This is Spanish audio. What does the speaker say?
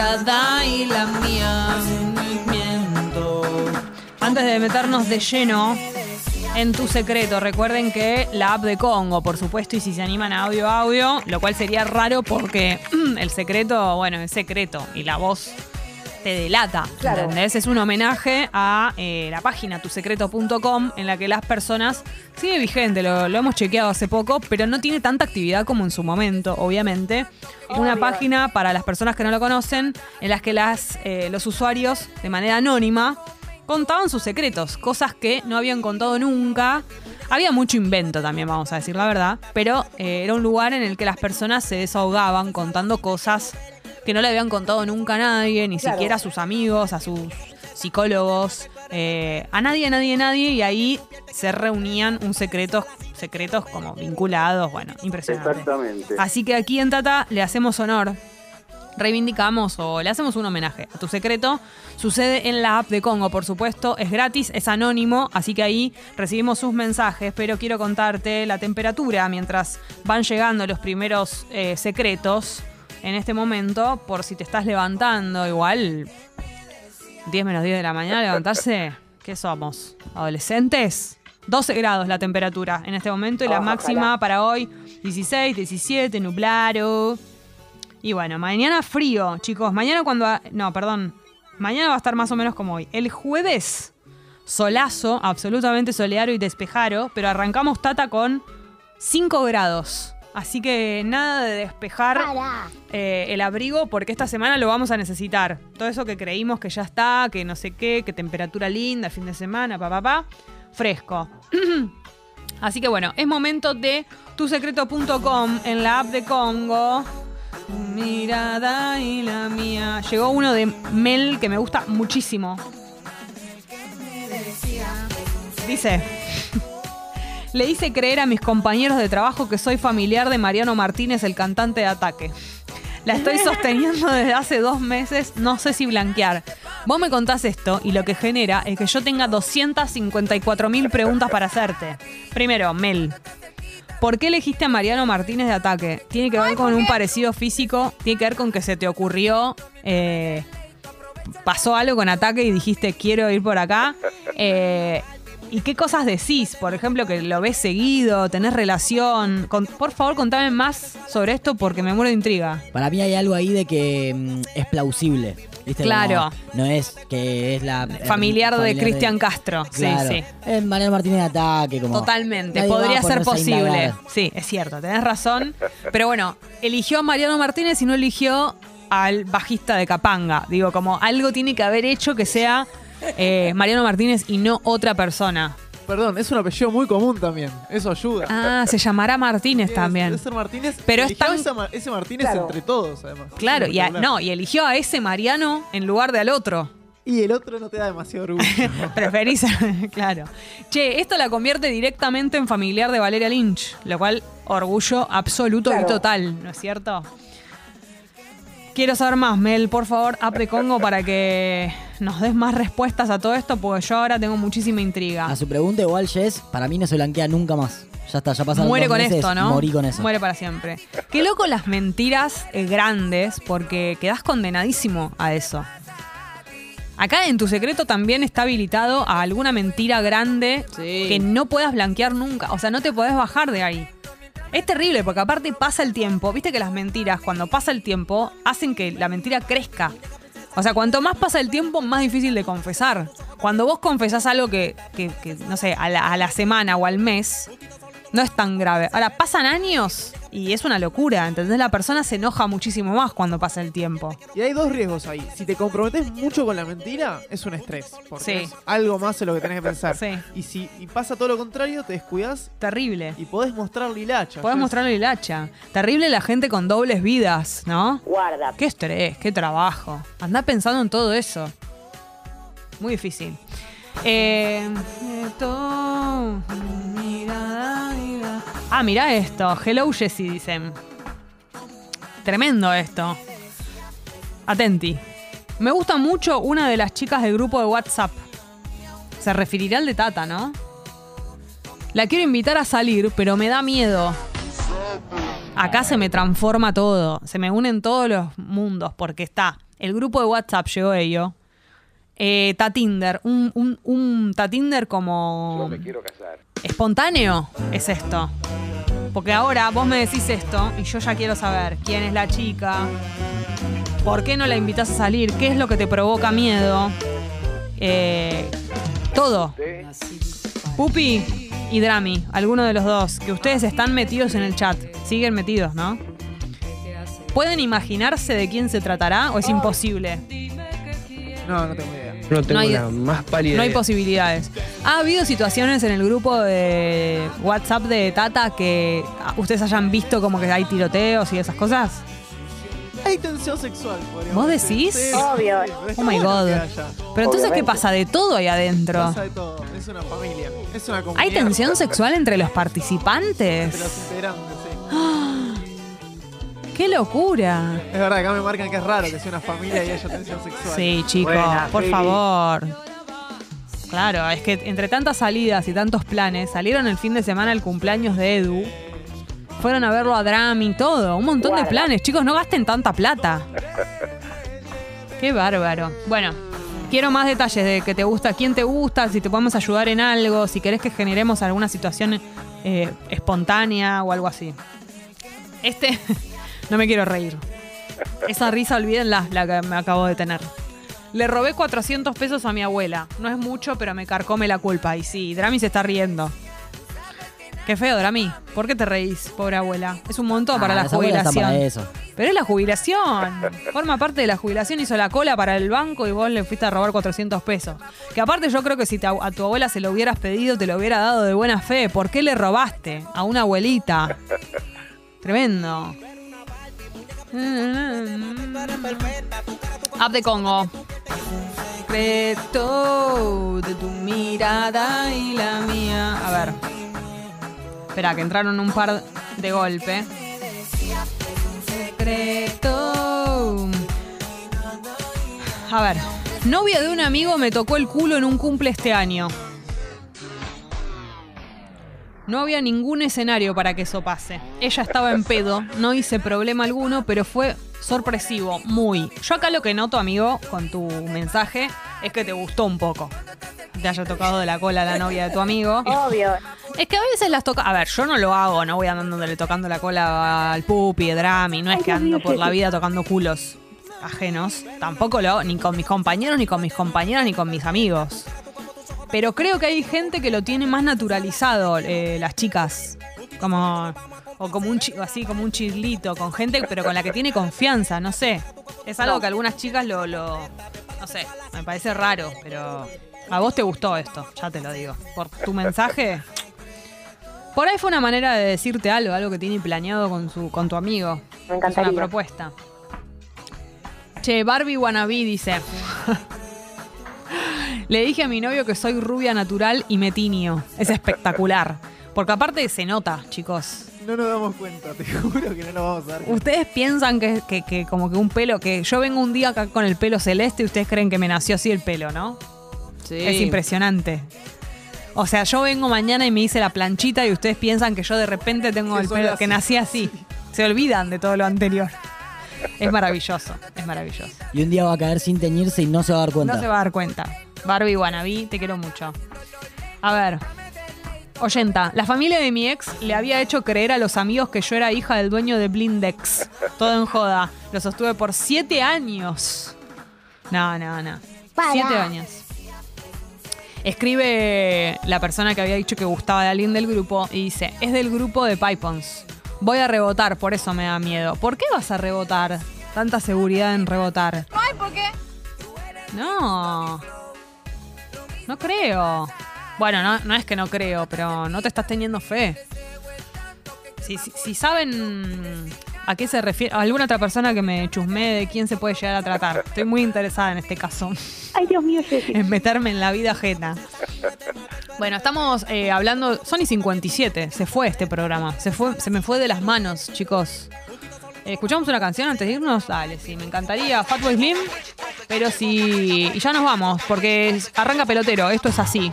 mirada y la mía. Antes de meternos de lleno en tu secreto, recuerden que la app de Congo, por supuesto, y si se animan a audio, audio, lo cual sería raro porque el secreto, bueno, es secreto y la voz te delata, Claro. ¿entendés? Es un homenaje a eh, la página tusecreto.com en la que las personas, sigue vigente, lo, lo hemos chequeado hace poco, pero no tiene tanta actividad como en su momento, obviamente. Una página para las personas que no lo conocen, en las que las, eh, los usuarios, de manera anónima, contaban sus secretos, cosas que no habían contado nunca. Había mucho invento también, vamos a decir la verdad, pero eh, era un lugar en el que las personas se desahogaban contando cosas que no le habían contado nunca a nadie, ni Claro. siquiera a sus amigos, a sus psicólogos, eh, a nadie, a nadie, a nadie, y ahí se reunían un secretos, secretos como vinculados, bueno, impresionante. Exactamente. Así que aquí en Tata le hacemos honor, reivindicamos o le hacemos un homenaje a tu secreto. Sucede en la app de Congo, por supuesto, es gratis, es anónimo, así que ahí recibimos sus mensajes, pero quiero contarte la temperatura mientras van llegando los primeros eh, secretos en este momento, por si te estás levantando, igual 10 menos 10 de la mañana, levantarse, ¿qué somos? ¿Adolescentes? 12 grados la temperatura en este momento y la Oh, máxima ojalá. para hoy 16, 17, nublado. Y bueno, mañana frío, chicos. Mañana cuando... No, perdón. Mañana va a estar más o menos como hoy. El jueves, solazo, absolutamente soleado y despejaro, pero arrancamos Tata con 5 grados. Así que nada de despejar eh, el abrigo porque esta semana lo vamos a necesitar. Todo eso que creímos que ya está, que no sé qué, que temperatura linda, fin de semana, pa, pa, pa, fresco. Así que bueno, es momento de tusecreto.com en la app de Congo. Mirada y la mía. Llegó uno de Mel que me gusta muchísimo. Dice. Le hice creer a mis compañeros de trabajo que soy familiar de Mariano Martínez, el cantante de Ataque. La estoy sosteniendo desde hace dos meses, no sé si blanquear. Vos me contás esto y lo que genera es que yo tenga 254 mil preguntas para hacerte. Primero, Mel. ¿Por qué elegiste a Mariano Martínez de Ataque? ¿Tiene que ver con un parecido físico? ¿Tiene que ver con que se te ocurrió? eh, ¿Pasó algo con Ataque y dijiste quiero ir por acá? Eh, ¿Y qué cosas decís? Por ejemplo, que lo ves seguido, tenés relación. Con- por favor, contame más sobre esto porque me muero de intriga. Para mí hay algo ahí de que mm, es plausible. ¿viste? Claro. Como no es que es la. Familiar de Cristian Castro. Claro. Sí, sí. Es Mariano Martínez de ataque. Como Totalmente, podría ser posible. Sí, es cierto, tenés razón. Pero bueno, eligió a Mariano Martínez y no eligió al bajista de Capanga. Digo, como algo tiene que haber hecho que sea eh, Mariano Martínez y no otra persona. Perdón, es un apellido muy común también. Eso ayuda. Ah, se llamará Martínez también. es ser Martínez. Pero es tan- esa Ma- ese Martínez Claro. entre todos, además. Claro, y a- no, y eligió a ese Mariano en lugar de al otro. Y el otro no te da demasiado orgullo. Preferís, claro. Che, esto la convierte directamente en familiar de Valeria Lynch, lo cual orgullo absoluto y total, ¿no es cierto? Quiero saber más, Mel, por favor, app de Congo para que nos des más respuestas a todo esto, porque yo ahora tengo muchísima intriga. A su pregunta, igual, Jess, para mí no se blanquea nunca más. Ya está, ya pasaron Muere dos con meses, esto, ¿no? Morí con eso. Muere para siempre. Qué loco las mentiras eh, grandes, porque quedás condenadísimo a eso. Acá en tu secreto también está habilitado a alguna mentira grande Sí. que no puedas blanquear nunca. O sea, no te podés bajar de ahí. Es terrible porque aparte pasa el tiempo. Viste que las mentiras, cuando pasa el tiempo, hacen que la mentira crezca. O sea, cuanto más pasa el tiempo, más difícil de confesar. Cuando vos confesás algo que, que- que, no sé, a la, a la semana o al mes, no es tan grave. Ahora, pasan años y es una locura, ¿entendés? La persona se enoja muchísimo más cuando pasa el tiempo. y hay dos riesgos ahí. Si te comprometes mucho con la mentira, es un estrés. Porque Sí. es algo más en lo que tenés que pensar. Sí. Y si y pasa todo lo contrario, te descuidas Terrible. y podés mostrar lilacha. Podés el hacha. Terrible la gente con dobles vidas, ¿no? Guarda. Qué estrés, qué trabajo. Andá pensando en todo eso. Muy difícil. Eh, mirada. Ah, mira esto. Hello Jessie, dicen. Tremendo esto. Atenti. Me gusta mucho una de las chicas del grupo de WhatsApp. Se referirá al de Tata, ¿no? La quiero invitar a salir, pero me da miedo. Acá se me transforma todo, se me unen todos los mundos, porque está el grupo de WhatsApp, llegó ello. Eh, Tatinder, un, un, un Tatinder como espontáneo es esto. Porque ahora vos me decís esto y yo ya quiero saber quién es la chica, por qué no la invitas a salir, qué es lo que te provoca miedo. Eh, todo. Pupi y Drami, alguno de los dos, que ustedes están metidos en el chat. Siguen metidos, ¿no? ¿Pueden imaginarse de quién se tratará o es imposible? No, no tengo idea. No tengo No hay- la más pálida No hay idea. posibilidades. ¿Ha habido situaciones en el grupo de WhatsApp de Tata que ah, ustedes hayan visto como que hay tiroteos y esas cosas? Hay tensión sexual, podríamos ¿Vos decir. decís? Sí, Obvio. Oh my God. Pero entonces, ¿qué pasa? De todo ahí adentro. Pasa de todo. Es una familia. Es una comunidad. ¿Hay tensión sexual entre los Entre participantes? los integrantes, sí. ¡Qué locura! Es verdad, acá me marcan que es raro que sea una familia y haya tensión sexual. Sí, chicos, Buena, por Feli. favor. Claro, es que entre tantas salidas y tantos planes, salieron el fin de semana el cumpleaños de Edu. Fueron a verlo a Drami, todo. Un montón de planes. Chicos, no gasten tanta plata. Qué bárbaro. Bueno, quiero más detalles de que te gusta, quién te gusta, si te podemos ayudar en algo, si querés que generemos alguna situación eh, espontánea o algo así. Este, no me quiero reír. Esa risa, olvídenla, la que me acabo de tener. Le robé 400 pesos a mi abuela. No es mucho, pero me carcome la culpa. Y sí, Drami se está riendo. Qué feo, Drami. ¿Por qué te reís, pobre abuela? Es un montón para Ah, la las abuelas están jubilación. para eso. Pero es la jubilación. Forma parte de la jubilación. Hizo la cola para el banco y vos le fuiste a robar 400 pesos. Que aparte yo creo que si te- a tu abuela se lo hubieras pedido, te lo hubiera dado de buena fe. ¿Por qué le robaste a una abuelita? Tremendo. App de Congo. Secreto de tu mirada y la mía. A ver. Espera, que entraron un par de golpe. A ver. Novia de un amigo me tocó el culo en un cumple este año. No había ningún escenario para que eso pase. Ella estaba en pedo, no hice problema alguno, pero fue sorpresivo, muy. Yo acá lo que noto, amigo, con tu mensaje, es que te gustó un poco. Te haya tocado de la cola a la novia de tu amigo. Obvio. Es que a veces las toca. A ver, yo no lo hago, no voy andándole tocando la cola al pupi, drami, no es que ando por la vida tocando culos ajenos. Tampoco lo hago ni con mis compañeros, ni con mis compañeras, ni con mis amigos. Pero creo que hay gente que lo tiene más naturalizado, eh, las chicas. Como. O como un chico, así como un chirlito, con gente, pero con la que tiene confianza, no sé. Es algo que algunas chicas lo, lo. No sé, me parece raro, pero. A vos te gustó esto, ya te lo digo. Por tu mensaje, por ahí fue una manera de decirte algo, algo que tiene planeado con, su, con tu amigo. Me Es una encantaría. propuesta. Che, Barbie Wannabe dice. Le dije a mi novio que soy rubia natural y me tiño. Es espectacular. Porque aparte se nota, chicos. No nos damos cuenta, te juro que no nos vamos a dar cuenta. Ustedes piensan que, que- que como que un pelo, que yo vengo un día acá con el pelo celeste y ustedes creen que me nació así el pelo, ¿no? Es impresionante. O sea, yo vengo mañana y me hice la planchita y ustedes piensan que yo de repente tengo Que el pelo, así. que nací así. Se olvidan de todo lo anterior. Es maravilloso, es maravilloso. Y un día va a caer sin teñirse y no se va a dar cuenta. No se va a dar cuenta. Barbie Wannabe, te quiero mucho. A ver. Oyenta, la familia de mi ex le había hecho creer a los amigos que yo era hija del dueño de Blindex. Todo en joda. Lo sostuve por siete años. No, no, no. Para. Siete años. Escribe la persona que había dicho que gustaba de alguien del grupo y dice, es del grupo de Pipons. Voy a rebotar, por eso me da miedo. ¿Por qué vas a rebotar? Tanta seguridad en rebotar. Ay, ¿por qué? No. No creo. Bueno, no, no es que no creo, pero no te estás teniendo fe. Si, si- si saben a qué se refiere, a alguna otra persona que me chusme de quién se puede llegar a tratar. Estoy muy interesada en este caso, Ay, Dios mío, Jessy. en meterme en la vida ajena. Bueno, estamos eh, hablando. Sony 57, se fue este programa. Se, fue, se me fue de las manos, chicos. Eh, ¿Escuchamos una canción antes de irnos? Dale, sí, me encantaría. Fatboy Slim. Pero sí. Y ya nos vamos, porque arranca pelotero. Esto es así.